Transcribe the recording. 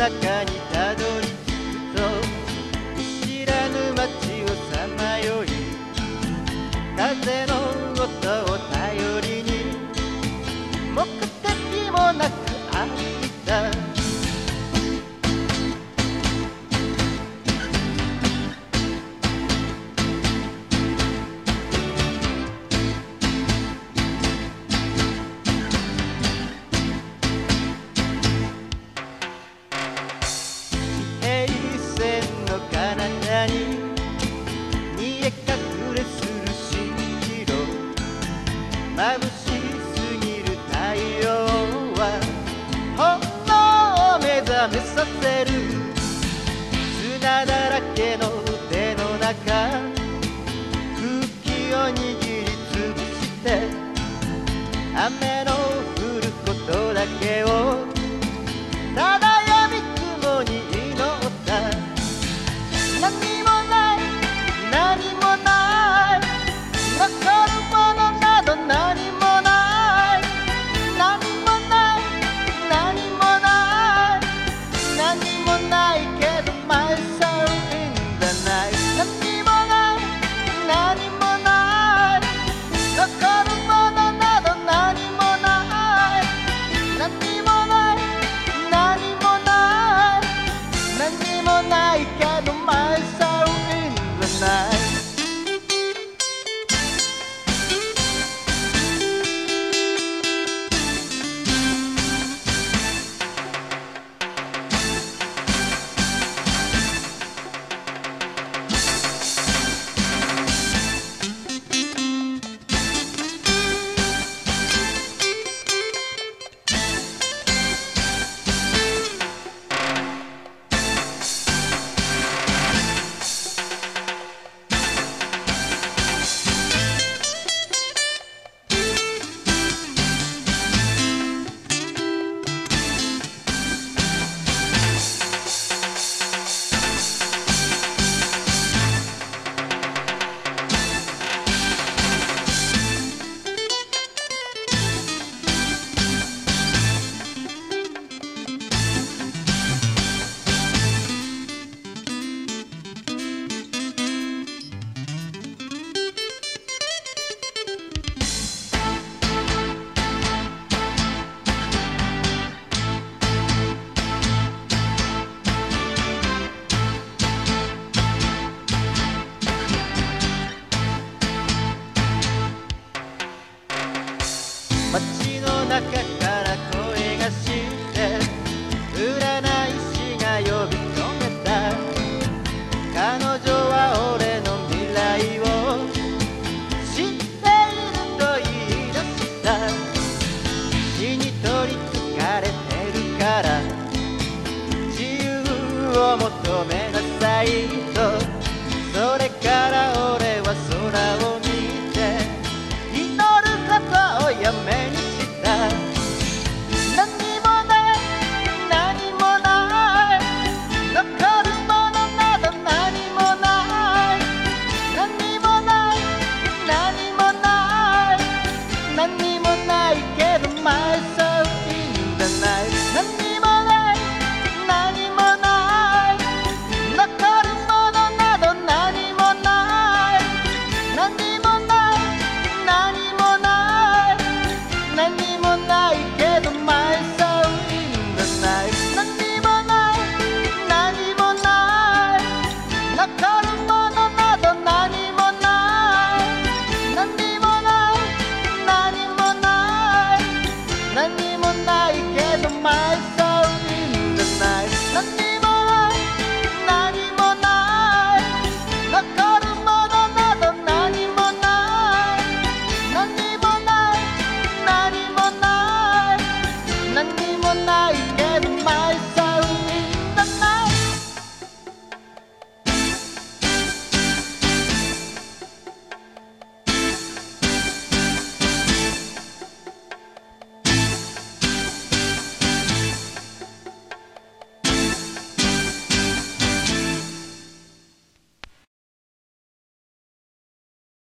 中に眩しすぎる太陽はほんの目覚めさせる。砂だらけの腕の中空気を握りつぶして雨の降ることだけを и не так. 何にもないけど My